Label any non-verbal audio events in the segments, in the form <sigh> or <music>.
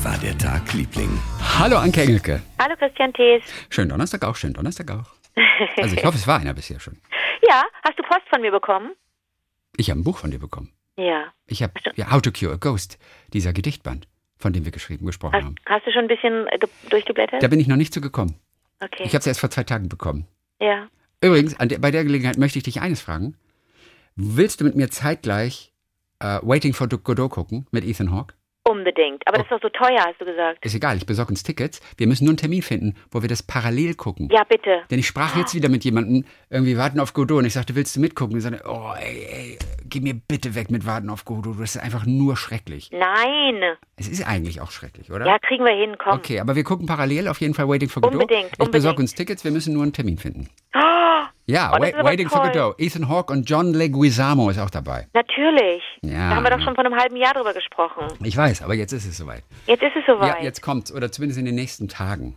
Wie war der Tag, Liebling? Hallo Anke Engelke. Hallo Christian Thees. Schönen Donnerstag auch, schönen Donnerstag auch. <laughs> Also ich hoffe, es war einer bisher schon. Ja, hast du Post von mir bekommen? Ich habe ein Buch von dir bekommen. Ja. Ich habe ja, How to Cure a Ghost, dieser Gedichtband, von dem wir geschrieben, gesprochen Hast, haben. hast du schon ein bisschen äh, ge- durchgeblättert? Da bin ich noch nicht zu gekommen. Okay. Ich habe es erst vor zwei Tagen bekommen. ja. Übrigens, an der, bei der Gelegenheit möchte ich dich eines fragen. Willst du mit mir zeitgleich äh, Waiting for Godot gucken mit Ethan Hawke? Unbedingt. Aber das ist doch so teuer, hast du gesagt. Ist egal, ich besorge uns Tickets. Wir müssen nur einen Termin finden, wo wir das parallel gucken. Ja, bitte. Denn ich sprach jetzt wieder mit jemandem, irgendwie warten auf Godot. Und ich sagte, willst du mitgucken? Und ich sagte, oh, ey, ey, geh mir bitte weg mit warten auf Godot. Das ist einfach nur schrecklich. Nein. Es ist eigentlich auch schrecklich, oder? Ja, kriegen wir hin, komm. Okay, aber wir gucken parallel auf jeden Fall Waiting for Godot. Unbedingt, Ich besorge uns Tickets, wir müssen nur einen Termin finden. Oh, Ja, Oh, das Wai- ist aber Waiting for toll. Godot. Ethan Hawke und John Leguizamo ist auch dabei. natürlich. Ja. Da haben wir doch schon vor einem halben Jahr drüber gesprochen. Ich weiß, aber jetzt ist es soweit. Jetzt ist es soweit. Ja, jetzt kommt's, oder zumindest in den nächsten Tagen.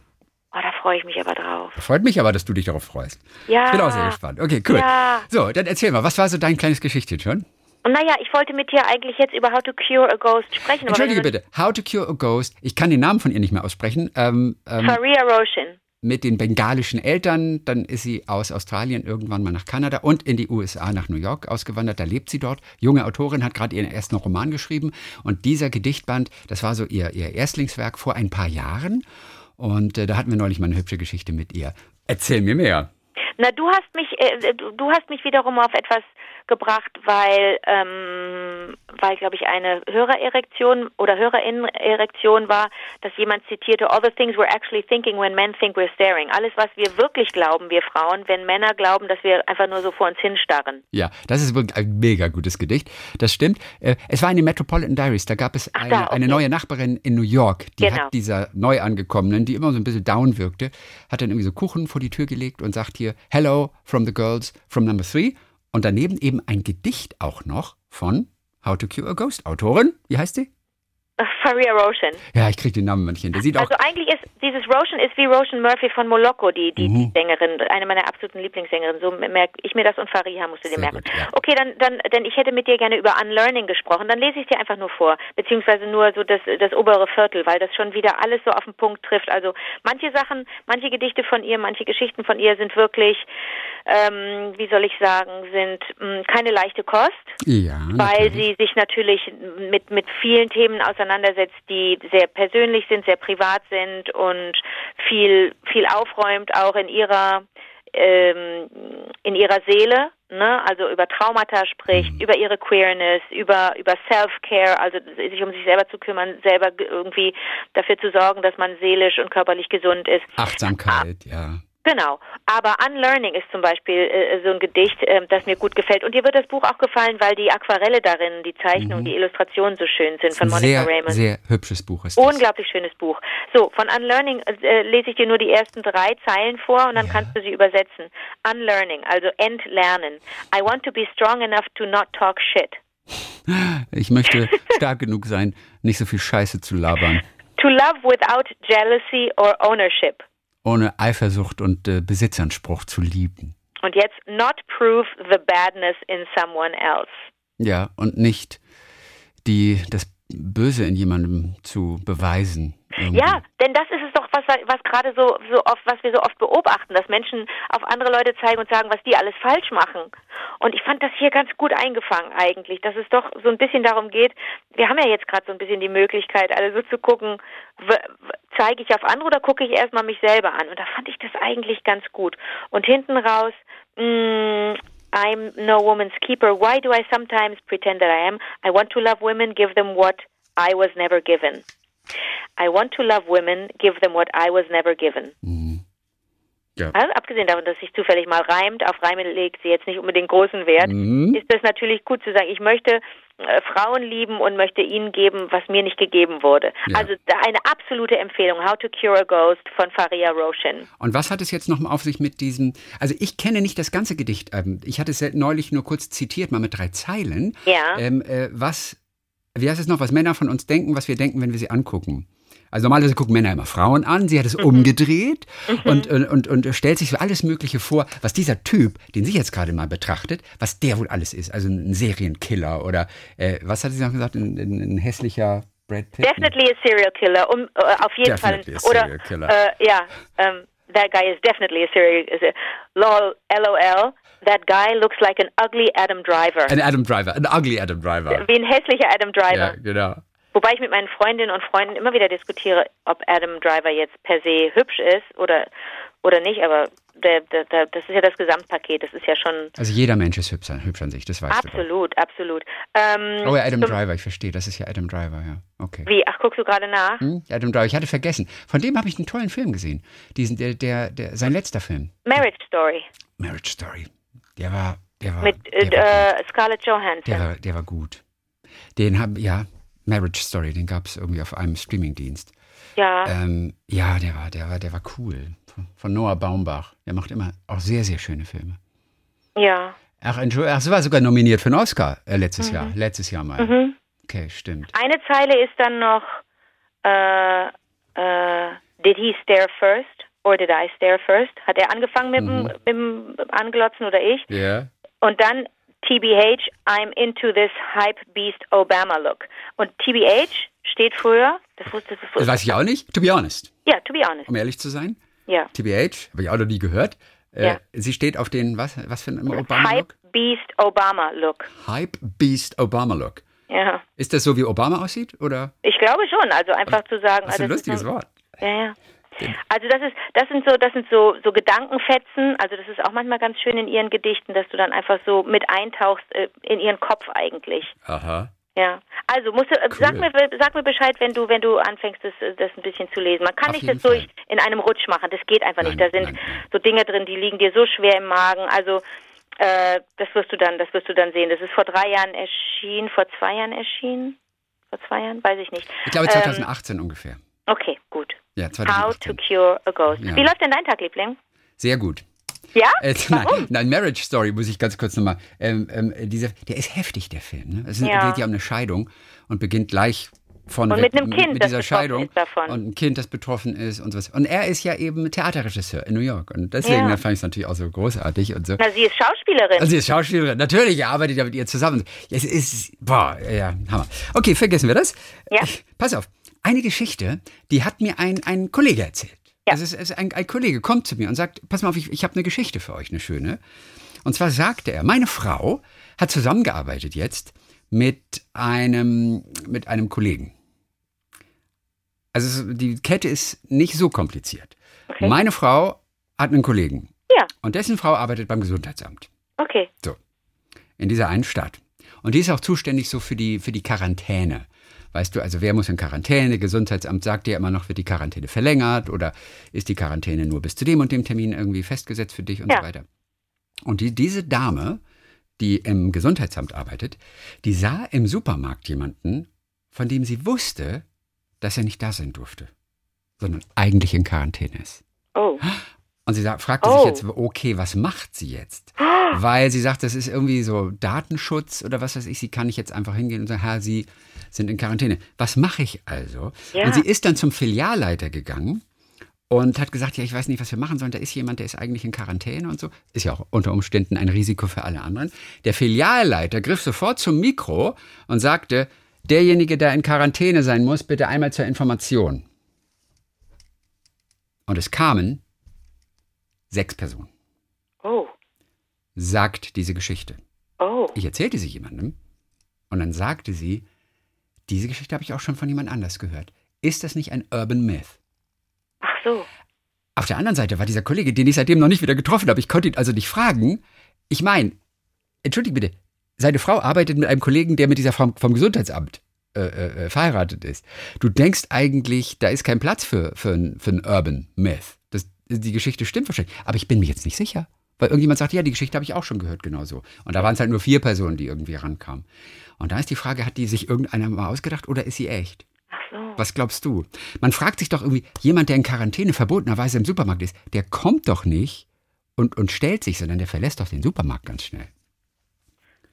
Oh, da freue ich mich aber drauf. Freut mich aber, dass du dich darauf freust. Ja. Ich bin auch sehr gespannt. Okay, cool. Ja. So, dann erzähl mal, was war so dein kleines Geschichtchen schon? Und naja, ich wollte mit dir eigentlich jetzt über How to Cure a Ghost sprechen. aber Entschuldige bitte, How to Cure a Ghost. Ich kann den Namen von ihr nicht mehr aussprechen. Ähm, ähm, Faria Roshan. Mit den bengalischen Eltern. Dann ist sie aus Australien irgendwann mal nach Kanada und in die USA nach New York ausgewandert. Da lebt sie dort. Junge Autorin hat gerade ihren ersten Roman geschrieben. Und dieser Gedichtband, das war so ihr, ihr Erstlingswerk vor ein paar Jahren. Und äh, da hatten wir neulich mal eine hübsche Geschichte mit ihr. Erzähl mir mehr. Na, du hast mich, äh, du, du hast mich wiederum auf etwas gebracht, weil, ähm, weil, glaube ich, eine Hörererektion oder Hörerinnenerektion war, dass jemand zitierte, all the things we're actually thinking when men think we're staring. Alles, was wir wirklich glauben, wir Frauen, wenn Männer glauben, dass wir einfach nur so vor uns hinstarren. Ja, das ist wirklich ein mega gutes Gedicht. Das stimmt. Äh, Es war in den Metropolitan Diaries. Da gab es Ach, eine, da, okay. eine neue Nachbarin in New York. Die Genau. hat dieser Neuangekommenen, die immer so ein bisschen down wirkte, hat dann irgendwie so Kuchen vor die Tür gelegt und sagt hier, Hello from the girls from number three. Und daneben eben ein Gedicht auch noch von How to Cure a Ghost. Autorin, wie heißt sie? Faria Roshan. Ja, ich kriege den Namen manchmal. Der sieht auch Also eigentlich ist dieses Roshan ist wie Roshan Murphy von Moloko, die, die, Mhm. die Sängerin, eine meiner absoluten Lieblingssängerinnen. So merke ich mir das und Fariha musst du dir Sehr merken. gut, ja. Okay, dann, dann, denn ich hätte mit dir gerne über Unlearning gesprochen. Dann lese ich dir einfach nur vor, beziehungsweise nur so das, das obere Viertel, weil das schon wieder alles so auf den Punkt trifft. Also manche Sachen, manche Gedichte von ihr, manche Geschichten von ihr sind wirklich, ähm, wie soll ich sagen, sind mh, keine leichte Kost Ja, weil natürlich. sie sich natürlich mit, mit vielen Themen auseinandersetzt, die sehr persönlich sind, sehr privat sind und viel, viel aufräumt, auch in ihrer, ähm, in ihrer Seele, ne? also über Traumata spricht, Mhm. über ihre Queerness, über, über Self-Care, also sich um sich selber zu kümmern, selber irgendwie dafür zu sorgen, dass man seelisch und körperlich gesund ist. Achtsamkeit, ja. Genau. Aber Unlearning ist zum Beispiel äh, so ein Gedicht, äh, das mir gut gefällt. Und dir wird das Buch auch gefallen, weil die Aquarelle darin, die Zeichnung, die Illustrationen so schön sind von Monica sehr, Raymond. sehr hübsches Buch ist das. Unglaublich schönes Buch. So, von Unlearning äh, lese ich dir nur die ersten drei Zeilen vor und dann Ja. kannst du sie übersetzen. Unlearning, also entlernen. I want to be strong enough to not talk shit. Ich möchte <laughs> stark genug sein, nicht so viel Scheiße zu labern. To love without jealousy or ownership. Ohne Eifersucht und äh, Besitzanspruch zu lieben. Und jetzt not prove the badness in someone else. Ja, und nicht die, das Böse in jemandem zu beweisen. irgendwie. Ja, denn das ist es doch, was, was gerade so, so oft, was wir so oft beobachten, dass Menschen auf andere Leute zeigen und sagen, was die alles falsch machen. Und ich fand das hier ganz gut eingefangen eigentlich, dass es doch so ein bisschen darum geht, wir haben ja jetzt gerade so ein bisschen die Möglichkeit, alle so zu gucken, zeige ich auf andere oder gucke ich erstmal mich selber an? Und da fand ich das eigentlich ganz gut. Und hinten raus, mh, I'm no woman's keeper. Why do I sometimes pretend that I am? I want to love women, give them what I was never given. I want to love women, give them what I was never given. Ja. Also abgesehen davon, dass sich zufällig mal reimt, auf Reime legt sie jetzt nicht unbedingt großen Wert, Mhm. ist das natürlich gut zu sagen, ich möchte äh, Frauen lieben und möchte ihnen geben, was mir nicht gegeben wurde. Ja. Also eine absolute Empfehlung, How to Cure a Ghost von Faria Roshan. Und was hat es jetzt nochmal auf sich mit diesem, also ich kenne nicht das ganze Gedicht, ähm, ich hatte es neulich nur kurz zitiert, mal mit drei Zeilen. Ja. Ähm, äh, was, wie heißt es noch, was Männer von uns denken, was wir denken, wenn wir sie angucken. Also normalerweise gucken Männer immer Frauen an, sie hat es umgedreht und, und, und, und stellt sich so alles Mögliche vor, was dieser Typ, den sie jetzt gerade mal betrachtet, was der wohl alles ist. Also ein Serienkiller oder äh, was hat sie noch gesagt, ein, ein, ein hässlicher Brad Pitt? Definitely a serial killer. Um, äh, auf jeden Definitely Fall. a serial killer. Äh, ja, ähm, that guy is definitely a serial killer. Lol, LOL. That guy looks like an ugly Adam Driver. Ein Adam Driver, ein ugly Adam Driver. Wie ein hässlicher Adam Driver. Ja, genau. Wobei ich mit meinen Freundinnen und Freunden immer wieder diskutiere, ob Adam Driver jetzt per se hübsch ist oder, oder nicht, aber der, der, der, das ist ja das Gesamtpaket, das ist ja schon Also jeder Mensch ist hübsch, an- hübsch an sich, das weißt du. absolut, absolut. Ähm. Oh ja, Adam Driver, ich verstehe, das ist ja Adam Driver, ja. Okay. Wie, ach, guckst du gerade nach? Hm? Adam Driver, ich hatte vergessen. Von dem habe ich einen tollen Film gesehen. Diesen, der, der, der, sein letzter Film, Marriage Story Marriage Story. Der war, der war, mit der, war äh, Scarlett Johansson. der war, der war gut. Den haben, ja, Marriage Story, den gab es irgendwie auf einem Streamingdienst. ja, Ähm, ja, der war, der war, der war cool. Von, von Noah Baumbach. Der macht immer auch sehr, sehr schöne Filme. ja. Ach, Entschuldigung, ach, sie war sogar nominiert für einen Oscar äh, letztes Jahr. Letztes Jahr mal. Mhm. Okay, stimmt. Eine Zeile ist dann noch, äh, äh, did he stare first or did I stare first? Hat er angefangen mit, dem, mit dem Anglotzen oder ich? Ja. Und dann TBH, I'm into this hype beast Obama look. Und TBH steht früher, das wusste das Das weiß ich auch nicht, to be honest. ja, to be honest, Um ehrlich zu sein. ja. TBH, habe ich auch noch nie gehört. Äh, Ja. Sie steht auf den, was, was für ein Hype Obama-Look? beast Obama look. Hype Beast Obama-Look. Ja, Ist das so, wie Obama aussieht? Oder? ich glaube schon. Also einfach zu sagen, Das ist ein also lustiges so- Wort. Ja, ja. Also das ist, das sind so, das sind so, so Gedankenfetzen. Also das ist auch manchmal ganz schön in ihren Gedichten, dass du dann einfach so mit eintauchst äh, in ihren Kopf eigentlich. Aha. Ja. Also musst du, äh, sag mir, sag mir Bescheid, wenn du, wenn du anfängst, das, äh, das ein bisschen zu lesen. Man kann Auf nicht das durch Fall. in einem Rutsch machen. Das geht einfach nicht. Nein, Da sind nein, so Dinge drin, die liegen dir so schwer im Magen. Also äh, das wirst du dann, das wirst du dann sehen. Das ist vor drei Jahren erschienen, vor zwei Jahren erschienen. Vor zwei Jahren, weiß ich nicht. Ich glaube Ähm, 2018 ungefähr. Okay, gut. Ja, How to 2018. Cure a Ghost. Ja. Wie läuft denn dein Tag, Liebling? Sehr gut. Ja? Äh, <laughs> nein, nein, Marriage Story muss ich ganz kurz nochmal. Ähm, ähm, dieser, der ist heftig, der Film. Ne? Es Ja. geht ja um eine Scheidung und beginnt gleich von Und mit einem Kind, mit dieser Scheidung und ein Kind, das betroffen ist und sowas. Und er ist ja eben Theaterregisseur in New York und deswegen Ja. fand ich es natürlich auch so großartig und so. Na, sie ist Schauspielerin. Also sie ist Schauspielerin, natürlich, er arbeitet ja mit ihr zusammen. Es ist, boah, ja, Hammer. Okay, vergessen wir das. Ja. Ich, pass auf, eine Geschichte, die hat mir ein, ein Kollege erzählt. Ja. Also es ist ein, ein Kollege kommt zu mir und sagt, pass mal auf, ich, ich habe eine Geschichte für euch, eine schöne. Und zwar sagte er, meine Frau hat zusammengearbeitet jetzt mit einem, mit einem Kollegen. Also die Kette ist nicht so kompliziert. Okay. Meine Frau hat einen Kollegen Ja, und dessen Frau arbeitet beim Gesundheitsamt. okay. So. In dieser einen Stadt. Und die ist auch zuständig so für die, für die Quarantäne. Weißt du, also wer muss in Quarantäne? Gesundheitsamt sagt ja immer noch, wird die Quarantäne verlängert oder ist die Quarantäne nur bis zu dem und dem Termin irgendwie festgesetzt für dich und Ja. so weiter. Und die, diese Dame, die im Gesundheitsamt arbeitet, die sah im Supermarkt jemanden, von dem sie wusste, dass er nicht da sein durfte, sondern eigentlich in Quarantäne ist. Oh. Und sie fragte Oh. sich jetzt, okay, was macht sie jetzt? Weil sie sagt, das ist irgendwie so Datenschutz oder was weiß ich, sie kann nicht jetzt einfach hingehen und sagen, Herr, Sie sind in Quarantäne. Was mache ich also? Ja. Und sie ist dann zum Filialleiter gegangen und hat gesagt, ja, ich weiß nicht, was wir machen sollen. Da ist jemand, der ist eigentlich in Quarantäne und so. Ist ja auch unter Umständen ein Risiko für alle anderen. Der Filialleiter griff sofort zum Mikro und sagte, derjenige, der in Quarantäne sein muss, bitte einmal zur Information. Und es kamen sechs Personen Oh. sagt diese Geschichte. Oh. Ich erzählte sie jemandem und dann sagte sie, diese Geschichte habe ich auch schon von jemand anders gehört. Ist das nicht ein Urban Myth? Ach so. Auf der anderen Seite war dieser Kollege, den ich seitdem noch nicht wieder getroffen habe. Ich konnte ihn also nicht fragen. Ich meine, entschuldige bitte, seine Frau arbeitet mit einem Kollegen, der mit dieser Frau vom Gesundheitsamt äh, äh, äh, verheiratet ist. Du denkst eigentlich, da ist kein Platz für, für, ein, für ein Urban Myth. Das, die Geschichte stimmt wahrscheinlich. Aber ich bin mir jetzt nicht sicher. Weil irgendjemand sagt, ja, die Geschichte habe ich auch schon gehört, genauso. Und da waren es halt nur vier Personen, die irgendwie rankamen. Und da ist die Frage, hat die sich irgendeiner mal ausgedacht oder ist sie echt? Ach so. Was glaubst du? Man fragt sich doch irgendwie, jemand, der in Quarantäne verbotenerweise im Supermarkt ist, der kommt doch nicht und, und stellt sich, sondern der verlässt doch den Supermarkt ganz schnell.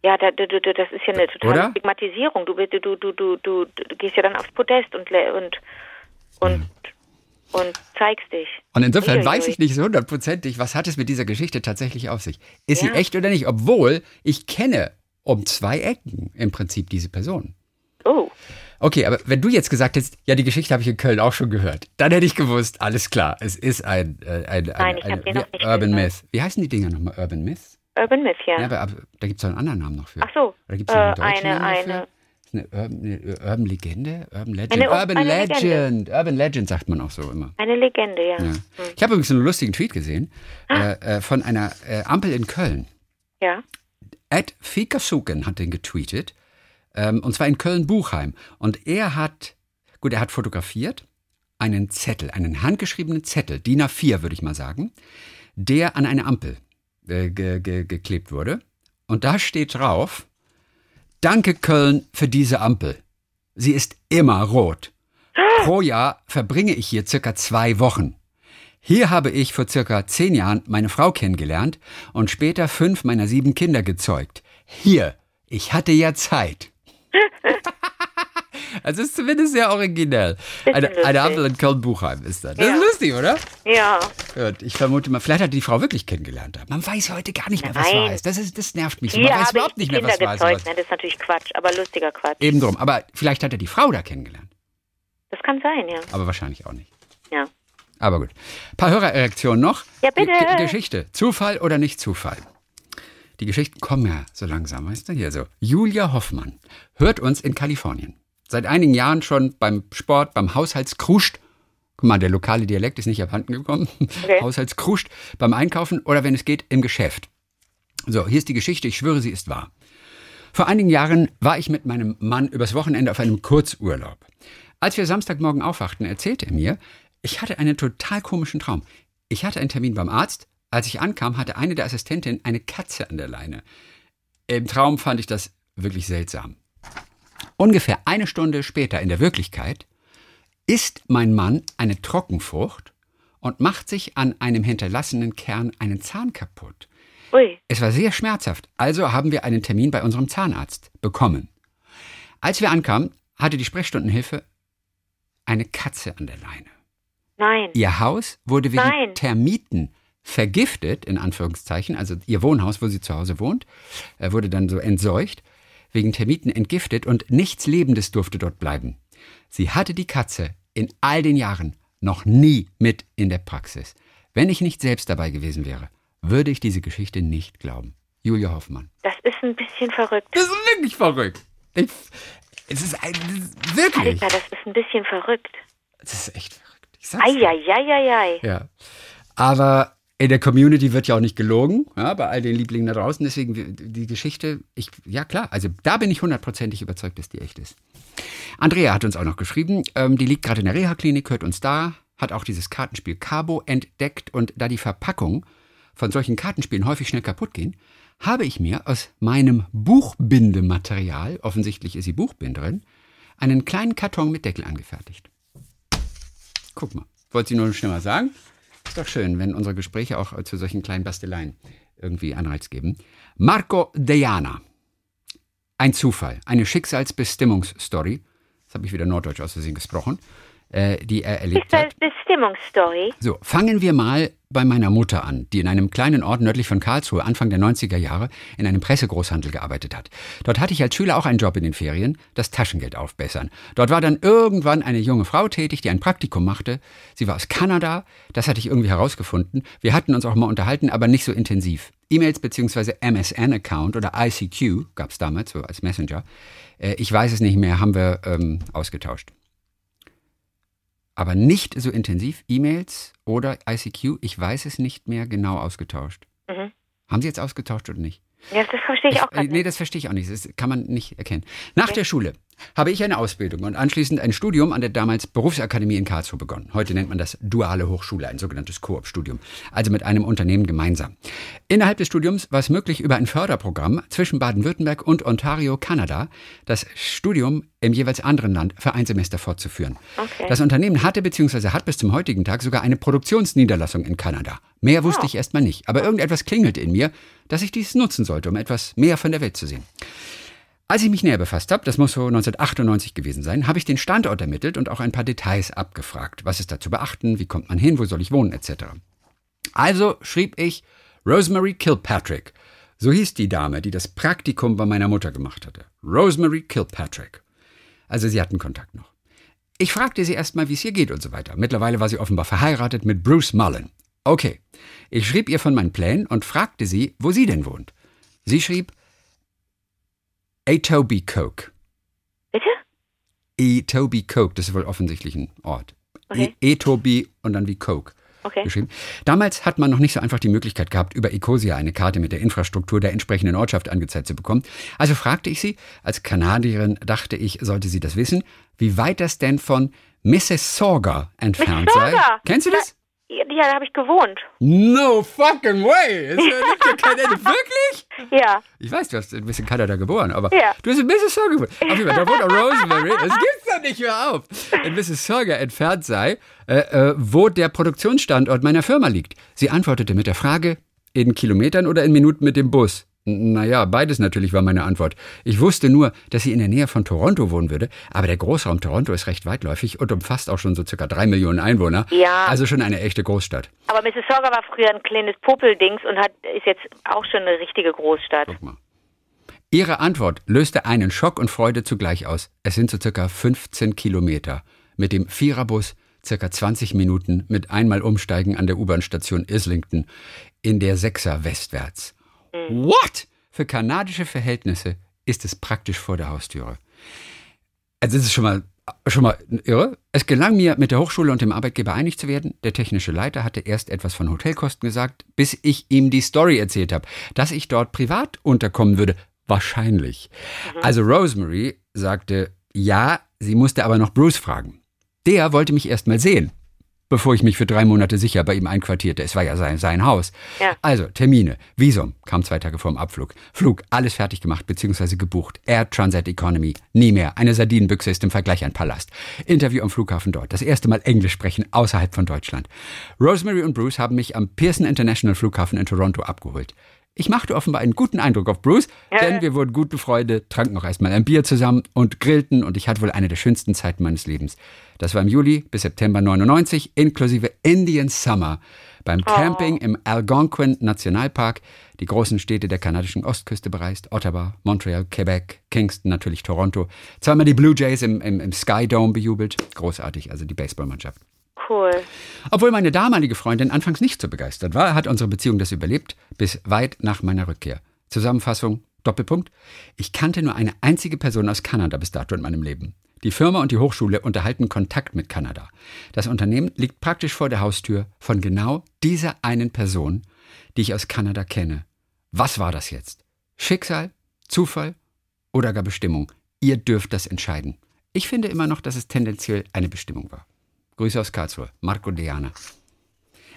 Ja, da, da, da, das ist ja eine totale Oder? Stigmatisierung. Du, du, du, du, du, gehst ja dann aufs Podest und und und, und zeigst dich. Und insofern Uiuiui. weiß ich nicht so hundertprozentig, was hat es mit dieser Geschichte tatsächlich auf sich. Ist Ja. sie echt oder nicht? Obwohl ich kenne um zwei Ecken im Prinzip diese Person. Oh. Okay, aber wenn du jetzt gesagt hättest, ja, die Geschichte habe ich in Köln auch schon gehört, dann hätte ich gewusst, alles klar, es ist ein, äh, ein, Nein, ein, ein, nicht Urban gehört. Myth. Wie heißen die Dinger nochmal? Urban Myth? Urban Myth, ja. Ja, aber, aber da gibt es doch einen anderen Namen noch für. Ach so, Oder gibt es einen äh, deutschen eine, Namen eine. Ist eine Urban, eine Urban Legende? Urban Legend? Eine- Urban Legend. Legende. Urban Legend sagt man auch so immer. Eine Legende, ja. Ja. Hm. Ich habe übrigens einen lustigen Tweet gesehen Ah. äh, äh, von einer äh, Ampel in Köln. Ja. Ed Fikasuken hat den getweetet, ähm, und zwar in Köln-Buchheim. Und er hat, gut, er hat fotografiert einen Zettel, einen handgeschriebenen Zettel, DIN A4 würde ich mal sagen, der an eine Ampel äh, ge ge geklebt wurde. Und da steht drauf, Danke Köln für diese Ampel. Sie ist immer rot. <gasps> Pro Jahr verbringe ich hier circa zwei Wochen. Hier habe ich vor circa zehn Jahren meine Frau kennengelernt und später fünf meiner sieben Kinder gezeugt. Hier, ich hatte ja Zeit. <laughs> also ist zumindest sehr originell. Eine, eine Ampel in Köln-Buchheim ist das. Das Ja. ist lustig, oder? Ja. Gut, ich vermute mal, vielleicht hat die Frau wirklich kennengelernt. Man weiß heute gar nicht mehr, was Nein. wahr ist. Das, ist, das nervt mich. so. Hier Man weiß überhaupt ich nicht mehr, Kinder was gezeugt. Was. Ne, das ist natürlich Quatsch, aber lustiger Quatsch. Eben drum. Aber vielleicht hat er die Frau da kennengelernt. Das kann sein, ja. Aber wahrscheinlich auch nicht. Ja. Aber gut. Ein paar Hörerreaktionen noch. Ja, bitte. G Geschichte. Zufall oder nicht Zufall? Die Geschichten kommen ja so langsam, weißt du? Hier so. Julia Hoffmann hört uns in Kalifornien. Seit einigen Jahren schon beim Sport, beim Haushaltskruscht. Guck mal, der lokale Dialekt ist nicht abhanden gekommen. Okay. <laughs> Haushaltskruscht beim Einkaufen oder wenn es geht, im Geschäft. So, hier ist die Geschichte. Ich schwöre, sie ist wahr. Vor einigen Jahren war ich mit meinem Mann übers Wochenende auf einem Kurzurlaub. Als wir Samstagmorgen aufwachten, erzählte er mir, ich hatte einen total komischen Traum. Ich hatte einen Termin beim Arzt. Als ich ankam, hatte eine der Assistentinnen eine Katze an der Leine. Im Traum fand ich das wirklich seltsam. Ungefähr eine Stunde später in der Wirklichkeit isst mein Mann eine Trockenfrucht und macht sich an einem hinterlassenen Kern einen Zahn kaputt. Ui. Es war sehr schmerzhaft, also haben wir einen Termin bei unserem Zahnarzt bekommen. Als wir ankamen, hatte die Sprechstundenhilfe eine Katze an der Leine. Nein. Ihr Haus wurde wegen Nein. Termiten vergiftet, in Anführungszeichen, also ihr Wohnhaus, wo sie zu Hause wohnt, äh, wurde dann so entseucht, wegen Termiten entgiftet und nichts Lebendes durfte dort bleiben. Sie hatte die Katze in all den Jahren noch nie mit in der Praxis. Wenn ich nicht selbst dabei gewesen wäre, würde ich diese Geschichte nicht glauben. Julia Hoffmann. Das ist ein bisschen verrückt. Das ist wirklich verrückt. Ich, es ist, ein, das ist wirklich. Alter, das ist ein bisschen verrückt. Das ist echt verrückt. Ich sag's dir. Eieieiei. Ja. Aber in der Community wird ja auch nicht gelogen, ja, bei all den Lieblingen da draußen. Deswegen die Geschichte, ich, ja klar, also da bin ich hundertprozentig überzeugt, dass die echt ist. Andrea hat uns auch noch geschrieben, ähm, die liegt gerade in der Reha-Klinik, hört uns da, hat auch dieses Kartenspiel Cabo entdeckt und da die Verpackung von solchen Kartenspielen häufig schnell kaputt gehen, habe ich mir aus meinem Buchbindematerial, offensichtlich ist sie Buchbinderin, einen kleinen Karton mit Deckel angefertigt. Guck mal, wollte sie nur schnell mal sagen. Ist doch schön, wenn unsere Gespräche auch äh, zu solchen kleinen Basteleien irgendwie Anreiz geben. Marco Dejana. Ein Zufall, eine Schicksalsbestimmungsstory. Das habe ich wieder norddeutsch aus Versehen gesprochen, äh, die er erlebt Ist das hat. Bestimmungsstory? So, fangen wir mal bei meiner Mutter an, die in einem kleinen Ort nördlich von Karlsruhe Anfang der 90er Jahre in einem Pressegroßhandel gearbeitet hat. Dort hatte ich als Schüler auch einen Job in den Ferien, das Taschengeld aufbessern. Dort war dann irgendwann eine junge Frau tätig, die ein Praktikum machte. Sie war aus Kanada, das hatte ich irgendwie herausgefunden. Wir hatten uns auch mal unterhalten, aber nicht so intensiv. E-Mails bzw. MSN-Account oder ICQ gab es damals, so als Messenger. Äh, ich weiß es nicht mehr, haben wir ähm, ausgetauscht aber nicht so intensiv. E-Mails oder ICQ, ich weiß es nicht mehr genau ausgetauscht. Mhm. Haben Sie jetzt ausgetauscht oder nicht? Ja, das verstehe ich, auch äh, gar nee, nicht. das verstehe ich auch nicht. Das kann man nicht erkennen. Nach der Schule habe ich eine Ausbildung und anschließend ein Studium an der damals Berufsakademie in Karlsruhe begonnen. Heute nennt man das duale Hochschule, ein sogenanntes Koop-Studium, also mit einem Unternehmen gemeinsam. Innerhalb des Studiums war es möglich, über ein Förderprogramm zwischen Baden-Württemberg und Ontario, Kanada, das Studium im jeweils anderen Land für ein Semester fortzuführen. Okay. Das Unternehmen hatte bzw. hat bis zum heutigen Tag sogar eine Produktionsniederlassung in Kanada. Mehr wusste ich erstmal nicht, aber irgendetwas klingelte in mir, dass ich dies nutzen sollte, um etwas mehr von der Welt zu sehen. Als ich mich näher befasst habe, das muss so 1998 gewesen sein, habe ich den Standort ermittelt und auch ein paar Details abgefragt. Was ist da zu beachten? Wie kommt man hin? Wo soll ich wohnen? Etc. Also schrieb ich Rosemary Kilpatrick. So hieß die Dame, die das Praktikum bei meiner Mutter gemacht hatte. Rosemary Kilpatrick. Also sie hatten Kontakt noch. Ich fragte sie erstmal, wie es ihr geht und so weiter. Mittlerweile war sie offenbar verheiratet mit Bruce Mullen. Okay. Ich schrieb ihr von meinen Plänen und fragte sie, wo sie denn wohnt. Sie schrieb Etoby Coke. Bitte? Etoby Coke, das ist wohl offensichtlich ein Ort. Okay. E Etoby und dann wie Coke Okay. geschrieben. Damals hat man noch nicht so einfach die Möglichkeit gehabt, über Ecosia eine Karte mit der Infrastruktur der entsprechenden Ortschaft angezeigt zu bekommen. Also fragte ich sie, als Kanadierin dachte ich, sollte sie das wissen, wie weit das denn von Mississauga entfernt sei. Mississauga? Kennst du das? Ja, da habe ich gewohnt. No fucking way! Ist ja Kanada, <laughs> wirklich? Ja. Ich weiß, du hast ein bisschen Kanada geboren, aber Ja. du hast in Mississauga geboren. Auf jeden Fall, da wohnt Rosemary. Das gibt's doch nicht mehr auf. In Mississauga entfernt sei, äh, äh, wo der Produktionsstandort meiner Firma liegt. Sie antwortete mit der Frage, in Kilometern oder in Minuten mit dem Bus? Naja, beides natürlich war meine Antwort. Ich wusste nur, dass sie in der Nähe von Toronto wohnen würde, aber der Großraum Toronto ist recht weitläufig und umfasst auch schon so circa drei Millionen Einwohner. Ja. Also schon eine echte Großstadt. Aber Mississauga war früher ein kleines Popeldings und hat, ist jetzt auch schon eine richtige Großstadt. Guck mal. Ihre Antwort löste einen Schock und Freude zugleich aus. Es sind so circa 15 Kilometer. Mit dem Viererbus circa 20 Minuten mit einmal Umsteigen an der U-Bahn-Station Islington in der Sechser westwärts. What? Für kanadische Verhältnisse ist es praktisch vor der Haustüre. Also das ist schon mal schon mal irre. Es gelang mir, mit der Hochschule und dem Arbeitgeber einig zu werden. Der technische Leiter hatte erst etwas von Hotelkosten gesagt, bis ich ihm die Story erzählt habe, dass ich dort privat unterkommen würde. Wahrscheinlich. Also Rosemary sagte, ja, sie musste aber noch Bruce fragen. Der wollte mich erst mal sehen, bevor ich mich für drei Monate sicher bei ihm einquartierte. Es war ja sein, sein Haus. Ja. Also, Termine, Visum, kam zwei Tage vorm Abflug. Flug, alles fertig gemacht bzw. gebucht. Air Transat Economy, nie mehr. Eine Sardinenbüchse ist im Vergleich ein Palast. Interview am Flughafen dort. Das erste Mal Englisch sprechen außerhalb von Deutschland. Rosemary und Bruce haben mich am Pearson International Flughafen in Toronto abgeholt. Ich machte offenbar einen guten Eindruck auf Bruce, denn wir wurden gut befreundet, tranken auch erstmal ein Bier zusammen und grillten und ich hatte wohl eine der schönsten Zeiten meines Lebens. Das war im Juli bis September 99 inklusive Indian Summer beim Camping im Algonquin Nationalpark, die großen Städte der kanadischen Ostküste bereist, Ottawa, Montreal, Quebec, Kingston, natürlich Toronto. Zweimal die Blue Jays im, im, im Sky Dome bejubelt. Großartig, also die Baseballmannschaft. Cool. Obwohl meine damalige Freundin anfangs nicht so begeistert war, hat unsere Beziehung das überlebt, bis weit nach meiner Rückkehr. Zusammenfassung, Doppelpunkt. Ich kannte nur eine einzige Person aus Kanada bis dato in meinem Leben. Die Firma und die Hochschule unterhalten Kontakt mit Kanada. Das Unternehmen liegt praktisch vor der Haustür von genau dieser einen Person, die ich aus Kanada kenne. Was war das jetzt? Schicksal? Zufall? Oder gar Bestimmung? Ihr dürft das entscheiden. Ich finde immer noch, dass es tendenziell eine Bestimmung war. Grüße aus Karlsruhe, Marco Deana.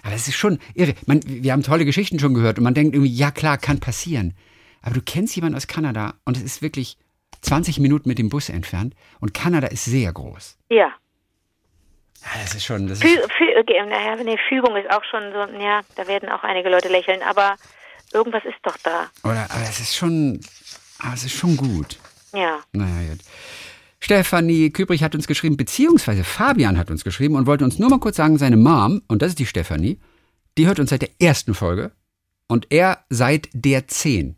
Aber es ist schon irre. Man, wir haben tolle Geschichten schon gehört und man denkt irgendwie, ja klar, kann passieren. Aber du kennst jemanden aus Kanada und es ist wirklich 20 Minuten mit dem Bus entfernt und Kanada ist sehr groß. Ja. Ja, das ist schon, das Fü ist, Fü naja, nee, Fügung ist auch schon so, ja, da werden auch einige Leute lächeln, aber irgendwas ist doch da. oder, aber es ist schon, aber es ist schon gut. Ja. Naja, jetzt. Stefanie Kübrich hat uns geschrieben, beziehungsweise Fabian hat uns geschrieben und wollte uns nur mal kurz sagen, seine Mom, und das ist die Stefanie, die hört uns seit der ersten Folge und er seit der 10.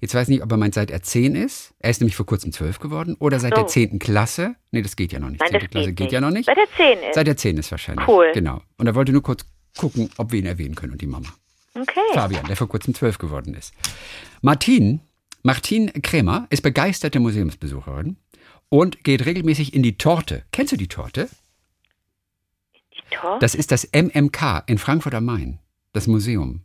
Jetzt weiß ich nicht, ob er meint, seit er 10 ist. Er ist nämlich vor kurzem 12 geworden. Oder seit So. der 10. Klasse. Nee, das geht ja noch nicht. Nein, 10. das Klasse geht geht nicht. ja noch nicht. Seit der 10 ist. Seit der 10 ist wahrscheinlich. Cool. Genau. Und er wollte nur kurz gucken, ob wir ihn erwähnen können und die Mama. Okay. Fabian, der vor kurzem 12 geworden ist. Martin, Martin Krämer ist begeisterte Museumsbesucherin und geht regelmäßig in die Torte. Kennst du die Torte? Die Tor Das ist das MMK in Frankfurt am Main. Das Museum.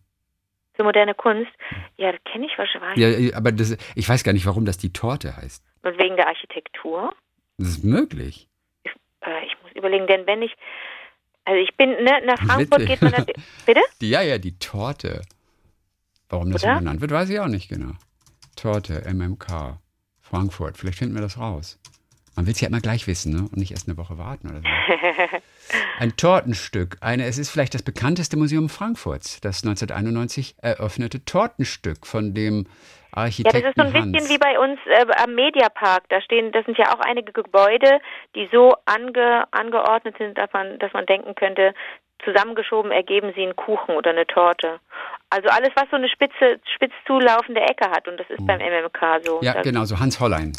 für moderne Kunst. Ja, das kenne ich wahrscheinlich. Ja, aber das, ich weiß gar nicht, warum das die Torte heißt. Und wegen der Architektur. Das ist möglich. Äh, ich muss überlegen, denn wenn ich, also ich bin, ne, nach Frankfurt Witzig. geht man natürlich, <laughs> bitte? Die, ja, ja, die Torte. Warum das so genannt wird, weiß ich auch nicht genau. Torte, MMK, Frankfurt. Vielleicht finden wir das raus. Man will es ja immer gleich wissen, ne? Und nicht erst eine Woche warten oder so. <laughs> Ein Tortenstück. Eine, es ist vielleicht das bekannteste Museum Frankfurts, das 1991 eröffnete Tortenstück von dem Ja, Architekten das ist so ein Hans. bisschen wie bei uns äh, am Mediapark. Da stehen, das sind ja auch einige Gebäude, die so ange, angeordnet sind, dass man, dass man denken könnte, zusammengeschoben ergeben sie einen Kuchen oder eine Torte. Also alles, was so eine spitze, spitz zulaufende Ecke hat. Und das ist beim MMK so. Oh. ja, genau, so Hans Hollein.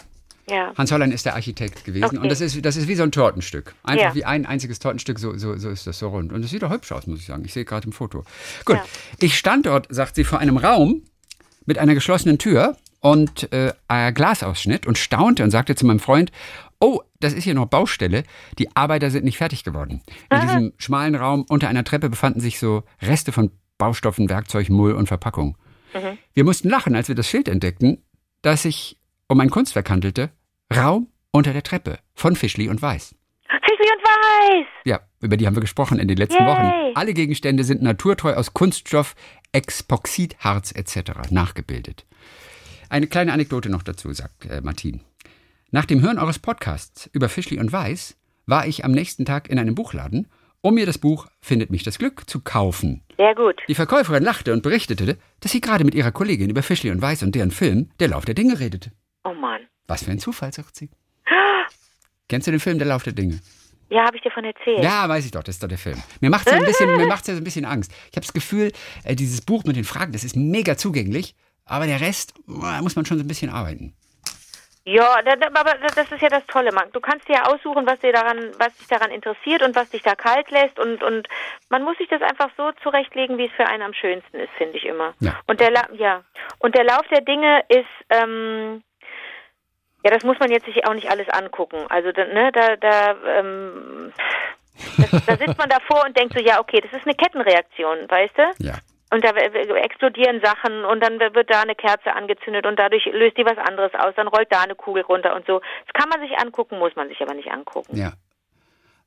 Ja. Hans Hollein ist der Architekt gewesen Okay. und das ist, das ist wie so ein Tortenstück. Einfach Ja. wie ein einziges Tortenstück, so, so, so ist das so rund. Und es sieht doch hübsch aus, muss ich sagen. Ich sehe gerade im Foto. Gut, Ja. ich stand dort, sagt sie, vor einem Raum mit einer geschlossenen Tür und äh, Glasausschnitt und staunte und sagte zu meinem Freund, oh, das ist hier noch Baustelle, die Arbeiter sind nicht fertig geworden. In diesem schmalen Raum unter einer Treppe befanden sich so Reste von Baustoffen, Werkzeug, Mull und Verpackung. Wir mussten lachen, als wir das Schild entdeckten, das sich um ein Kunstwerk handelte, Raum unter der Treppe von Fischli und Weiß. Fischli und Weiß! Ja, über die haben wir gesprochen in den letzten Yay. Wochen. Alle Gegenstände sind naturtreu aus Kunststoff, Epoxidharz etc. nachgebildet. Eine kleine Anekdote noch dazu, sagt äh, Martin. Nach dem Hören eures Podcasts über Fischli und Weiß war ich am nächsten Tag in einem Buchladen, um mir das Buch Findet mich das Glück zu kaufen. Sehr gut. Die Verkäuferin lachte und berichtete, dass sie gerade mit ihrer Kollegin über Fischli und Weiß und deren Film Der Lauf der Dinge redete. Oh Mann. Was für ein Zufall, sagt sie. <gasps> Kennst du den Film Der Lauf der Dinge? Ja, habe ich dir von erzählt. Ja, weiß ich doch, das ist doch der Film. Mir macht ja ein bisschen, mir <laughs> macht's ja so ein bisschen Angst. Ich habe das Gefühl, äh, dieses Buch mit den Fragen, das ist mega zugänglich, aber der Rest, da muss man schon so ein bisschen arbeiten. Ja, aber das ist ja das Tolle, Marc. Du kannst dir ja aussuchen, was dir daran, was dich daran interessiert und was dich da kalt lässt und und man muss sich das einfach so zurechtlegen, wie es für einen am schönsten ist, finde ich immer. Ja. Und der La ja und der Lauf der Dinge ist ähm, ja, das muss man jetzt sich auch nicht alles angucken. Also da, ne, da da ähm, das, da sitzt man davor und denkt so, ja, okay, das ist eine Kettenreaktion, weißt du? Ja. Und da explodieren Sachen und dann wird da eine Kerze angezündet und dadurch löst die was anderes aus, dann rollt da eine Kugel runter und so. Das kann man sich angucken, muss man sich aber nicht angucken. Ja.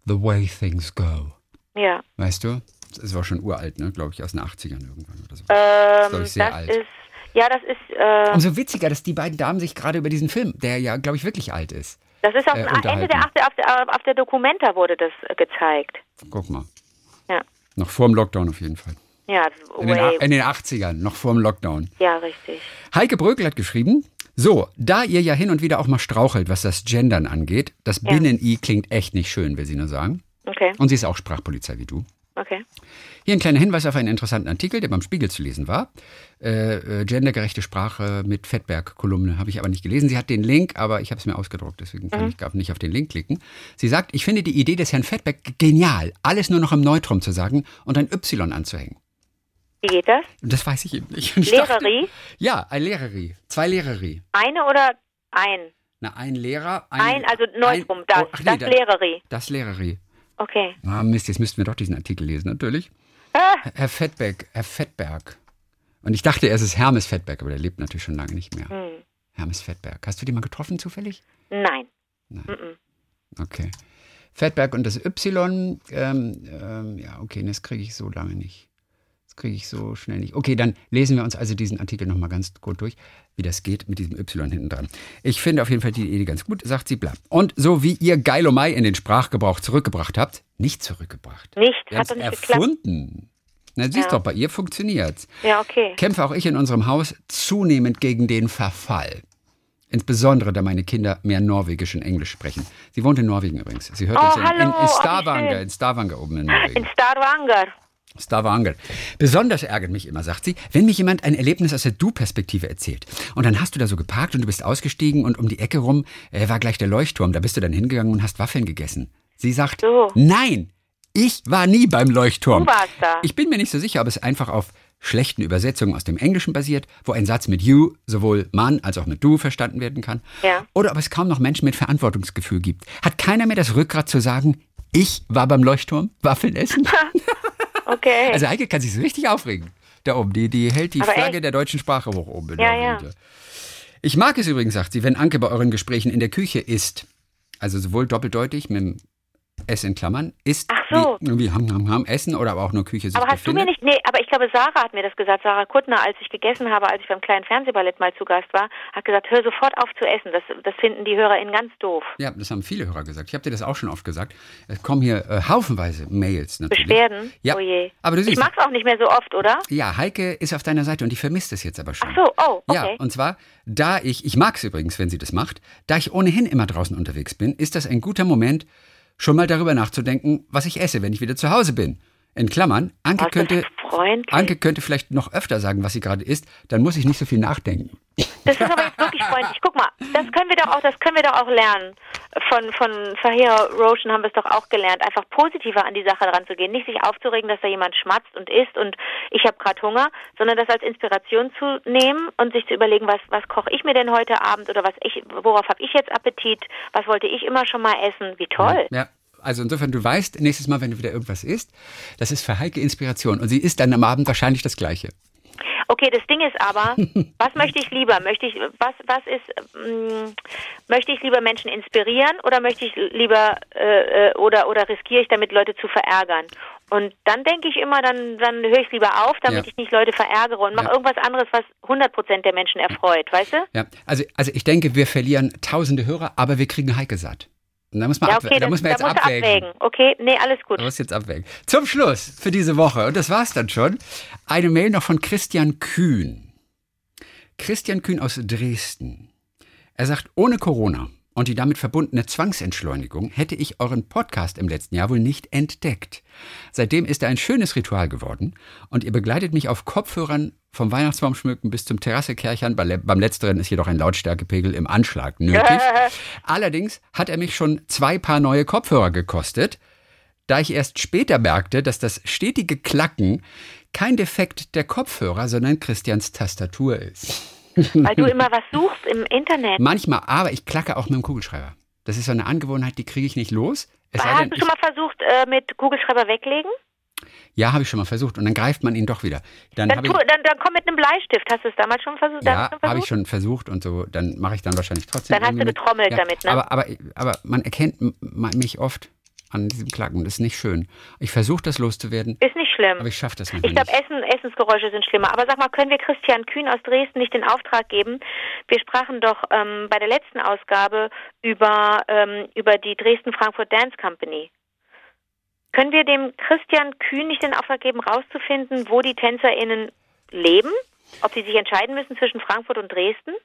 The way things go. Ja. Weißt du? Das war schon uralt, ne? Glaube ich, aus den 80ern irgendwann oder so. das Ähm, glaub ich, sehr das alt. ist, ja, das ist, äh, Umso witziger, dass die beiden Damen sich gerade über diesen Film, der ja, glaube ich, wirklich alt ist. das ist auf äh, Ende der 80 auf der, auf der Documenta wurde das äh, gezeigt. Guck mal. Ja. Noch vor dem Lockdown auf jeden Fall. Ja, In den, in den 80ern, noch vor dem Lockdown. ja, richtig. Heike Brökel hat geschrieben, so, da ihr ja hin und wieder auch mal strauchelt, was das Gendern angeht, das Ja. Binnen-I klingt echt nicht schön, will sie nur sagen. Okay, Und sie ist auch Sprachpolizei wie du. okay. Hier ein kleiner Hinweis auf einen interessanten Artikel, der beim Spiegel zu lesen war. Äh, äh, gendergerechte Sprache mit Fettberg-Kolumne habe ich aber nicht gelesen. Sie hat den Link, aber ich habe es mir ausgedruckt, deswegen kann ich gar nicht auf den Link klicken. Sie sagt, ich finde die Idee des Herrn Fettberg genial, alles nur noch im Neutrum zu sagen und ein Y anzuhängen. Wie geht das? Das weiß ich eben nicht. <laughs> Ich dachte- Lehrerie? Ja, ein Lehrerie. Zwei Lehrerie. Eine oder ein? Na, ein Lehrer, ein... Ein, also Neutrum, das, oh, ach nee, das da- Lehrerie. Das Lehrerie. Okay. Ah, Mist, jetzt müssten wir doch diesen Artikel lesen, natürlich. Ah, Herr Fettberg, Herr Fettberg. Und ich dachte, erst ist Hermes Fettberg, aber der lebt natürlich schon lange nicht mehr. hm. Hermes Fettberg. Hast du den mal getroffen zufällig? Nein. Okay. Fettberg und das Y, ähm, ähm, ja, okay, das kriege ich so lange nicht. Kriege ich so schnell nicht. Okay, dann lesen wir uns also diesen Artikel nochmal ganz gut durch, wie das geht mit diesem Y hinten dran. Ich finde auf jeden Fall die Idee ganz gut, sagt sie, bla. Und so wie ihr Geilomai in den Sprachgebrauch zurückgebracht habt, nicht zurückgebracht. Nicht, Wir hat nicht geklappt. erfunden. Na, siehst Ja. doch, bei ihr funktioniert's. Ja, okay. kämpfe auch ich in unserem Haus zunehmend gegen den Verfall. Insbesondere, da meine Kinder mehr Norwegisch und Englisch sprechen. Sie wohnt in Norwegen übrigens. Sie hört Oh, uns in, in, in Stavanger, in Stavanger oben in Norwegen. In Stavanger. Stavanger. Besonders ärgert mich immer, sagt sie, wenn mir jemand ein Erlebnis aus der Du-Perspektive erzählt. Und dann hast du da so geparkt und du bist ausgestiegen und um die Ecke rum äh, war gleich der Leuchtturm. Da bist du dann hingegangen und hast Waffeln gegessen. Sie sagt, So. nein, ich war nie beim Leuchtturm. Du warst da. Ich bin mir nicht so sicher, ob es einfach auf schlechten Übersetzungen aus dem Englischen basiert, wo ein Satz mit you sowohl Mann als auch mit du verstanden werden kann. Ja. Oder ob es kaum noch Menschen mit Verantwortungsgefühl gibt. Hat keiner mehr das Rückgrat zu sagen, ich war beim Leuchtturm, Waffeln essen? <laughs> Okay. Also Heike kann sich so richtig aufregen. Da oben, die, die hält die Aber Flagge echt? der deutschen Sprache hoch oben. Ja, ja. Ich mag es übrigens, sagt sie, wenn Anke bei euren Gesprächen in der Küche isst. Also sowohl doppeldeutig mit dem S in Klammern, isst Ach so. wie, wie ham, ham, ham, essen oder aber auch nur Küche sich aber hast du mir befindet. nicht, nee, aber ich glaube, Sarah hat mir das gesagt, Sarah Kuttner, als ich gegessen habe, als ich beim kleinen Fernsehballett mal zu Gast war, hat gesagt, hör sofort auf zu essen. Das, das finden die HörerInnen ganz doof. Ja, das haben viele Hörer gesagt. Ich habe dir das auch schon oft gesagt. Es kommen hier äh, haufenweise Mails natürlich. Beschwerden? Ja, Oh je. aber du Ich siehst, mag's auch nicht mehr so oft, oder? ja, Heike ist auf deiner Seite und die vermisst es jetzt aber schon. Ach so, oh, okay. Ja, und zwar, da ich, ich mag es übrigens, wenn sie das macht, da ich ohnehin immer draußen unterwegs bin, ist das ein guter Moment, schon mal darüber nachzudenken, was ich esse, wenn ich wieder zu Hause bin. In Klammern, Anke könnte. Anke könnte vielleicht noch öfter sagen, was sie gerade isst, dann muss ich nicht so viel nachdenken. Das ist aber jetzt wirklich freundlich. Guck mal, das können wir doch auch, das können wir doch auch lernen. Von, von Fahira Roshan haben wir es doch auch gelernt, einfach positiver an die Sache ranzugehen. Nicht sich aufzuregen, dass da jemand schmatzt und isst und ich habe gerade Hunger, sondern das als Inspiration zu nehmen und sich zu überlegen, was, was koche ich mir denn heute Abend oder was ich, worauf habe ich jetzt Appetit, was wollte ich immer schon mal essen. Wie toll. Ja. Also insofern, du weißt, nächstes Mal, wenn du wieder irgendwas isst, das ist für Heike Inspiration. Und sie isst dann am Abend wahrscheinlich das Gleiche. Okay, das Ding ist aber, <laughs> was möchte ich lieber? Möchte ich was was ist ähm, möchte ich lieber Menschen inspirieren oder möchte ich lieber äh, äh, oder oder riskiere ich damit Leute zu verärgern? Und dann denke ich immer, dann dann höre ich lieber auf, damit Ja. ich nicht Leute verärgere und mache Ja. irgendwas anderes, was 100% der Menschen erfreut, weißt du? Ja, also, also ich denke, wir verlieren tausende Hörer, aber wir kriegen Heike satt. Und da muss man, Ja, okay, da das, muss man jetzt da du abwägen. abwägen. Okay, nee, alles gut. Da muss jetzt abwägen. Zum Schluss für diese Woche, und das war's dann schon, eine Mail noch von Christian Kühn. Christian Kühn aus Dresden. Er sagt, ohne Corona und die damit verbundene Zwangsentschleunigung hätte ich euren Podcast im letzten Jahr wohl nicht entdeckt. Seitdem ist er ein schönes Ritual geworden und ihr begleitet mich auf Kopfhörern vom Weihnachtsbaum schmücken bis zum Terrassekerchern. Beim letzteren ist jedoch ein Lautstärkepegel im Anschlag nötig. <laughs> Allerdings hat er mich schon zwei Paar neue Kopfhörer gekostet, da ich erst später merkte, dass das stetige Klacken kein Defekt der Kopfhörer, sondern Christians Tastatur ist. <laughs> Weil du immer was suchst im Internet. Manchmal, aber ich klacke auch mit dem Kugelschreiber. Das ist so eine Angewohnheit, die kriege ich nicht los. Es Hast denn, du schon mal versucht, äh, mit Kugelschreiber weglegen? Ja, habe ich schon mal versucht und dann greift man ihn doch wieder. Dann Dann, tu, ich, dann, dann komm mit einem Bleistift. Hast du es damals schon versucht? ja, habe ich schon versucht und so, dann mache ich dann wahrscheinlich trotzdem. Dann hast du mit. getrommelt ja, damit, ne? Aber, aber, aber man erkennt mich oft an diesem Klacken. Das ist nicht schön. Ich versuche das loszuwerden, Ist nicht schlimm. aber ich schaffe das Ich glaube, nicht. Essen, Essensgeräusche sind schlimmer. Aber sag mal, können wir Christian Kühn aus Dresden nicht den Auftrag geben? Wir sprachen doch ähm, bei der letzten Ausgabe über, ähm, über die Dresden-Frankfurt Dance Company. Können wir dem Christian Kühn nicht den Auftrag geben, rauszufinden, wo die TänzerInnen leben? Ob sie sich entscheiden müssen zwischen Frankfurt und Dresden?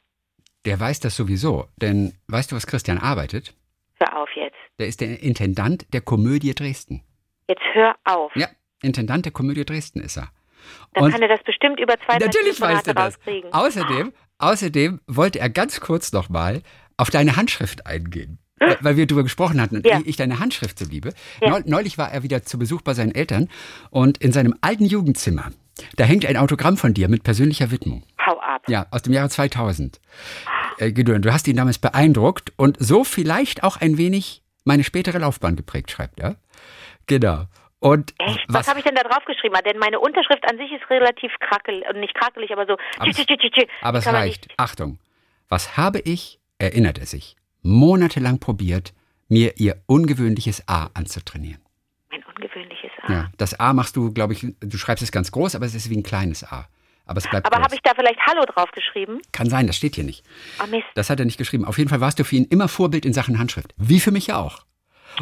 Der weiß das sowieso, denn weißt du, was Christian arbeitet? Hör auf jetzt. Der ist der Intendant der Komödie Dresden. Jetzt hör auf. Ja, Intendant der Komödie Dresden ist er. Dann Und kann er das bestimmt über zwei natürlich weiß er das. rauskriegen. Außerdem, außerdem wollte er ganz kurz nochmal auf deine Handschrift eingehen. Weil- wir darüber gesprochen hatten und Ja. ich deine Handschrift so liebe. Ja. Neu- Neulich war er wieder zu Besuch bei seinen Eltern und in seinem alten Jugendzimmer, da hängt ein Autogramm von dir mit persönlicher Widmung. Hau ab. Ja, aus dem Jahre 2000. Äh, du hast ihn damals beeindruckt und so vielleicht auch ein wenig meine spätere Laufbahn geprägt, schreibt er. Genau. Und Echt? Was, was, habe ich denn da drauf geschrieben? Denn meine Unterschrift an sich ist relativ krakelig, äh, nicht krakelig, aber so. Aber tsch, tsch, tsch, aber es reicht. nicht- Achtung. Was habe ich, erinnert er sich, monatelang probiert, mir ihr ungewöhnliches A anzutrainieren. Ein ungewöhnliches A. Ja, das A machst du, glaube ich, du schreibst es ganz groß, aber es ist wie ein kleines A. Aber es bleibt Aber habe ich da vielleicht Hallo drauf geschrieben? Kann sein, das steht hier nicht. Ah, Mist. Das hat er nicht geschrieben. Auf jeden Fall warst du für ihn immer Vorbild in Sachen Handschrift. Wie für mich ja auch.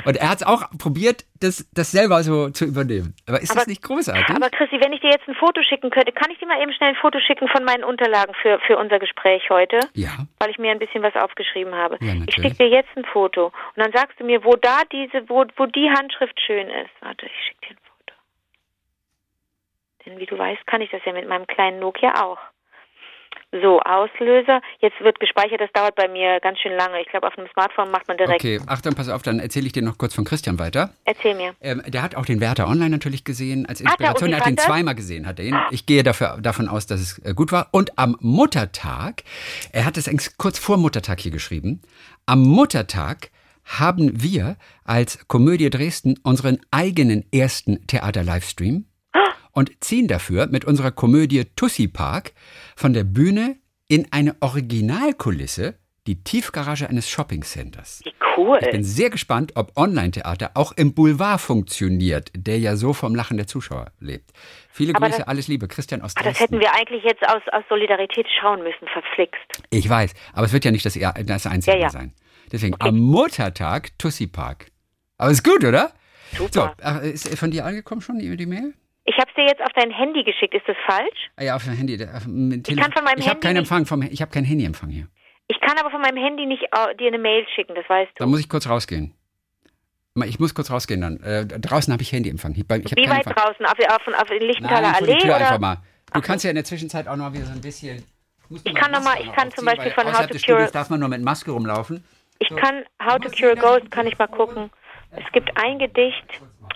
Und er hat es auch probiert, das, das selber so zu übernehmen. Aber ist Aber- das nicht großartig? Aber Chrissy, wenn ich dir jetzt ein Foto schicken könnte, kann ich dir mal eben schnell ein Foto schicken von meinen Unterlagen für, für unser Gespräch heute? ja. Weil ich mir ein bisschen was aufgeschrieben habe. Ja, ich schicke dir jetzt ein Foto. Und dann sagst du mir, wo da diese, wo, wo die Handschrift schön ist. Warte, ich schicke dir ein Foto. Denn wie du weißt, kann ich das ja mit meinem kleinen Nokia auch. So, Auslöser. Jetzt wird gespeichert, das dauert bei mir ganz schön lange. Ich glaube, auf einem Smartphone macht man direkt. Okay, Achtung, pass auf, dann erzähle ich dir noch kurz von Christian weiter. Erzähl mir. Ähm, der hat auch den Werther online natürlich gesehen als Inspiration. wie Er hat ihn zweimal gesehen, hat er ihn. Ich gehe dafür, davon aus, dass es äh, gut war. Und am Muttertag, er hat es kurz vor Muttertag hier geschrieben, am Muttertag haben wir als Komödie Dresden unseren eigenen ersten Theater-Livestream und ziehen dafür mit unserer Komödie Tussi Park von der Bühne in eine Originalkulisse, die Tiefgarage eines Shoppingcenters. Wie cool. Ich bin sehr gespannt, ob Online-Theater auch im Boulevard funktioniert, der ja so vom Lachen der Zuschauer lebt. Viele Aber Grüße, das- alles Liebe, Christian aus Ah, Dresden. das hätten wir eigentlich jetzt aus, aus Solidarität schauen müssen, verflixt. ich weiß, aber es wird ja nicht das, das Einzige Ja, ja. sein. Deswegen am Muttertag Tussi Park. Aber ist gut, oder? So, Super. ach, ist von dir angekommen schon die, die Mail? Ich habe es dir jetzt auf dein Handy geschickt. Ist das falsch? Ah ja, auf dem Handy. Auf Telefon. kann von meinem ich habe Handy keinen Empfang vom, ich habe keinen Handyempfang hier. Ich kann aber von meinem Handy nicht äh, dir eine Mail schicken, das weißt du. Da muss ich kurz rausgehen. Ich muss kurz rausgehen dann. Äh, draußen habe ich Handyempfang. Ich, ich Wie weit Ver- draußen? Auf, auf, auf in Lichtenthaler Nein, vor die Allee? Tür Oder? einfach mal. Du kannst ja in der Zwischenzeit auch noch wieder so ein bisschen. Ich kann noch mal- ich kann zum Beispiel von How to Cure- darf man nur mit Maske rumlaufen. Ich kann How to Cure a Ghost, kann ich mal gucken. Es gibt ein Gedicht,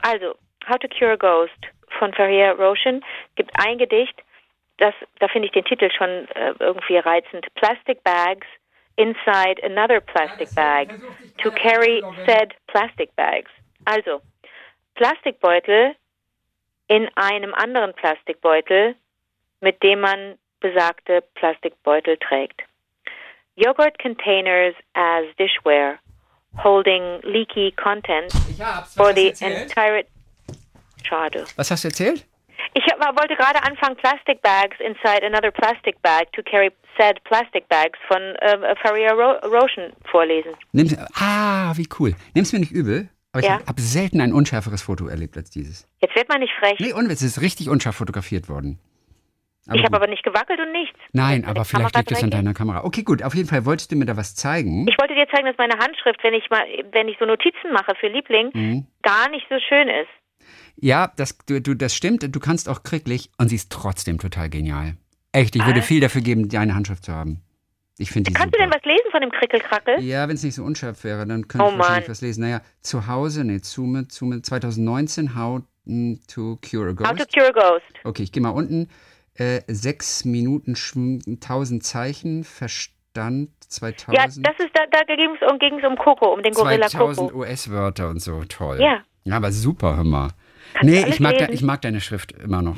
also How to Cure a Ghost von Faria Roshan. Es gibt ein Gedicht, das, da finde ich den Titel schon äh, irgendwie reizend. Plastic bags inside another plastic bag to carry said plastic bags. Also Plastikbeutel in einem anderen Plastikbeutel, mit dem man besagte Plastikbeutel trägt. Yogurt containers as dishware, holding leaky content Ich hab's. for the entire. Schade. Was hast du erzählt? Ich hab, wollte gerade anfangen, Plastic Bags inside another plastic bag to carry said plastic bags von äh, Faria Ro Roshan vorlesen. Nimm's, ah, wie cool. Nimm's mir nicht übel, aber Ja. ich habe selten ein unschärferes Foto erlebt als dieses. Jetzt wird man nicht frech. Nee, und es ist richtig unscharf fotografiert worden. Aber ich habe aber nicht gewackelt und nichts. Nein, aber vielleicht Kamera liegt es an deiner Kamera. Okay, gut. Auf jeden Fall wolltest du mir da was zeigen. Ich wollte dir zeigen, dass meine Handschrift, wenn ich mal, wenn ich so Notizen mache für Liebling, Mhm. gar nicht so schön ist. Ja, das, du, du, das stimmt. Du kannst auch kricklich und sie ist trotzdem total genial. Echt, ich würde viel dafür geben, deine Handschrift zu haben. Ich finde die Kannst du super. denn was lesen von dem Krickelkrackel? Ja, wenn es nicht so unscharf wäre, dann könnte Oh ich wahrscheinlich Mann. was lesen. Naja, zu Hause, nee, Zume, Zume, 2019, How to Cure a How Ghost. to Cure a Ghost. Okay, ich gehe mal unten. Äh, sechs Minuten, schw- 1000 Zeichen, Verstand, 2000. Ja, das ist, da, da ging es um, um Coco, um den Gorilla 2000 Coco. US-Wörter und so, toll. Ja. Ja, aber super, hör mal. Kannst nee, ich mag, lesen? ich mag deine Schrift immer noch.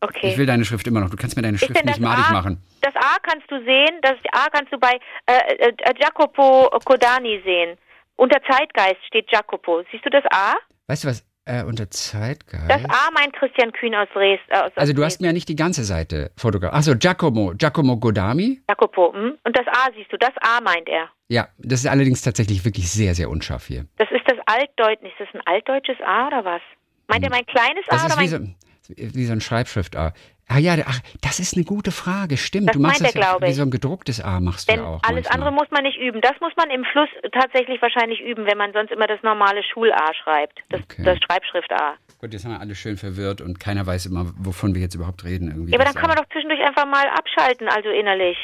Okay. Ich will deine Schrift immer noch. Du kannst mir deine Schrift nicht madig A, machen. Das A kannst du sehen, das A kannst du bei äh, äh, Jacopo Kodani sehen. Unter Zeitgeist steht Jacopo. Siehst du das A? Weißt du was? Äh, unter Zeitgeist. Das A meint Christian Kühn aus Dresden. Äh, also du hast mir ja nicht die ganze Seite fotografiert. Achso, Giacomo, Giacomo Godami. Jacopo. Hm? Und das A siehst du, das A meint er. Ja, das ist allerdings tatsächlich wirklich sehr, sehr unscharf hier. Das ist das Altdeutsch. Ist das ein altdeutsches A oder was? Meint er mein kleines A. Das oder ist wie mein so, wie so ein Schreibschrift A. Ah ja, ach, das ist eine gute Frage. Stimmt, Das du machst meint das er, ja wie so ein gedrucktes A machst Denn du auch. alles manchmal. andere muss man nicht üben. Das muss man im Fluss tatsächlich wahrscheinlich üben, wenn man sonst immer das normale Schul-A schreibt. Das, Okay. das Schreibschrift-A. Gut, jetzt haben wir alle schön verwirrt und keiner weiß immer, wovon wir jetzt überhaupt reden. Irgendwie Ja, aber dann kann man A. doch zwischendurch einfach mal abschalten, also innerlich.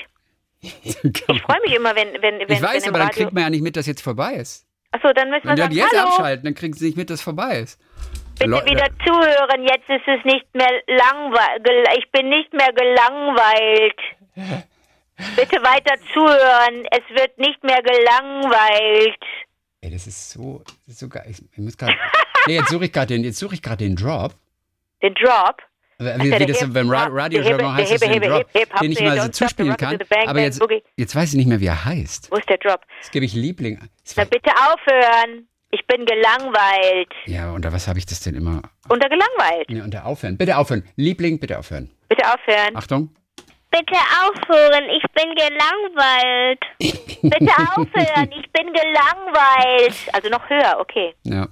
<laughs> Ich freue mich immer, wenn, wenn, wenn, Ich weiß, wenn aber dann kriegt man ja nicht mit, dass jetzt vorbei ist. Achso, dann müssen wir Wenn die sagen, jetzt hallo, abschalten, dann kriegen sie nicht mit, dass vorbei ist. Bitte Leute- wieder zuhören, jetzt ist es nicht mehr langweilig, ich bin nicht mehr gelangweilt. <laughs> Bitte weiter zuhören, es wird nicht mehr gelangweilt. Ey, das ist so, das ist so geil. Ich, muss grad, <laughs> nee, jetzt suche ich gerade den, jetzt suche ich gerade den Drop. Den Drop. Wie, wie das beim Radiojargon heißt, Hip- das den Drop, Hop, den ich mal so zuspielen kann. Aber jetzt, jetzt weiß ich nicht mehr, wie er heißt. Wo ist der Drop? Jetzt gebe ich Liebling. Na bitte aufhören. Ich bin gelangweilt. ja, unter was habe ich das denn immer? Unter gelangweilt. Nee, unter aufhören. Bitte aufhören. Liebling, bitte aufhören. Bitte aufhören. Achtung. Bitte aufhören, ich bin gelangweilt. Bitte <laughs> aufhören. Ich bin gelangweilt. Also noch höher, okay. Ja.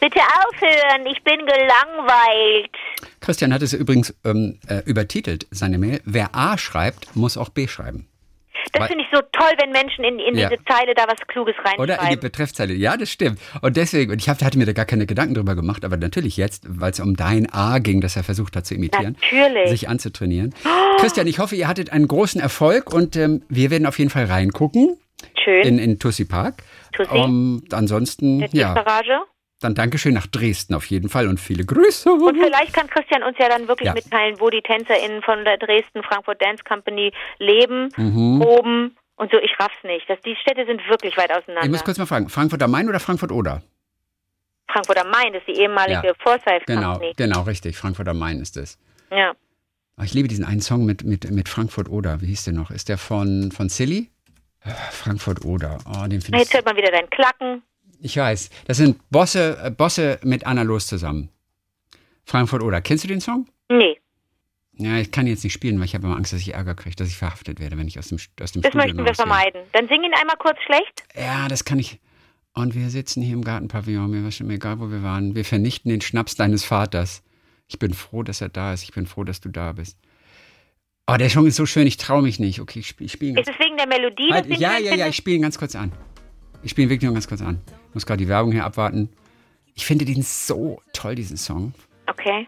Bitte aufhören. Ich bin gelangweilt. Christian hat es übrigens ähm, äh, übertitelt, seine Mail. Wer A schreibt, muss auch B schreiben. Das finde ich so toll, wenn Menschen in, in Ja. diese Zeile da was Kluges Oder in die reinschreiben. Betreffzeile. Ja, das stimmt. Und deswegen, und ich hab, hatte mir da gar keine Gedanken drüber gemacht, aber natürlich jetzt, weil es um dein A ging, das er versucht hat zu imitieren, Natürlich. sich anzutrainieren. Christian, ich hoffe, ihr hattet einen großen Erfolg und ähm, wir werden auf jeden Fall reingucken Schön. in, in Tussi Park. Tussi. Und ansonsten, ja, Tiefgarage. Dann Dankeschön nach Dresden auf jeden Fall und viele Grüße. Und vielleicht kann Christian uns ja dann wirklich Ja. mitteilen, wo die TänzerInnen von der Dresden Frankfurt Dance Company leben, Mhm. proben und so. Ich raff's nicht. Das, die Städte sind wirklich weit Ich auseinander. muss kurz mal fragen, Frankfurt am Main oder Frankfurt oder? Frankfurt am Main, das ist die ehemalige Ja. Forsyth Genau, Company. genau, richtig. Frankfurt am Main ist es. Ja. Oh, ich liebe diesen einen Song mit, mit, mit Frankfurt Oder. Wie hieß der noch? Ist der von, von Silly? Äh, Frankfurt Oder. Oh, den Jetzt ich. hört man wieder dein Klacken. Ich weiß. Das sind Bosse, äh, Bosse mit Anna Los zusammen. Frankfurt Oder. Kennst du den Song? Nee, Ja, ich kann jetzt nicht spielen, weil ich habe immer Angst, dass ich Ärger kriege, dass ich verhaftet werde, wenn ich aus dem, aus dem das Studio möchten wir vermeiden. Dann sing ihn einmal kurz schlecht. Ja, das kann ich. Und wir sitzen hier im Gartenpavillon, mir ist mir egal, wo wir waren. Wir vernichten den Schnaps deines Vaters. Ich bin froh, dass er da ist. Ich bin froh, dass du da bist. Oh, der Song ist so schön, ich traue mich nicht. Okay, ich spiele spiel ihn Ist es wegen der Melodie? Halt, ja, ja, ja, ich spiele ihn ganz kurz an. Ich spiele ihn wirklich nur ganz kurz an. Muss gerade die Werbung hier abwarten. Ich finde den so toll, diesen Song. Okay.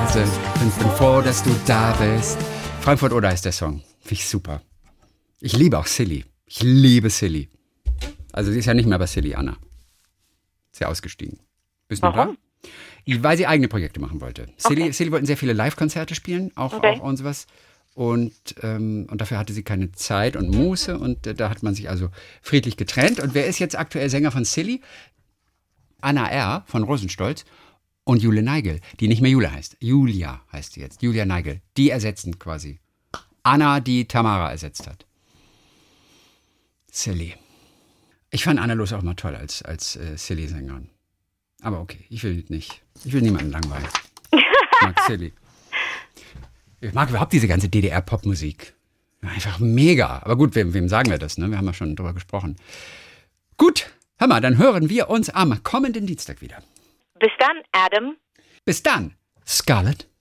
Also, ich bin, bin froh, dass du da bist. Frankfurt oder ist der Song. Finde ich super. Ich liebe auch Silly. Ich liebe Silly. Also sie ist ja nicht mehr bei Silly, Anna. Ist ja ausgestiegen. Bist du noch da? Weil sie eigene Projekte machen wollte. Silly, Okay. Silly wollten sehr viele Live-Konzerte spielen, auch, Okay. auch und sowas. Und, ähm, und dafür hatte sie keine Zeit und Muße und äh, da hat man sich also friedlich getrennt. Und wer ist jetzt aktuell Sänger von Silly? Anna R. von Rosenstolz und Jule Neigel, die nicht mehr Jule heißt. Julia heißt sie jetzt. Julia Neigel. Die ersetzen quasi. Anna, die Tamara ersetzt hat. Silly. Ich fand Anna Los auch mal toll als, als äh, Silly-Sängerin. Aber okay, ich will nicht. Ich will niemanden langweilen. Ich <laughs> mag Silly. Ich mag überhaupt diese ganze DDR-Popmusik. Einfach mega. Aber gut, wem, wem sagen wir das? Ne? Wir haben ja schon drüber gesprochen. Gut, hör mal, dann hören wir uns am kommenden Dienstag wieder. Bis dann, Adam. Bis dann, Scarlett.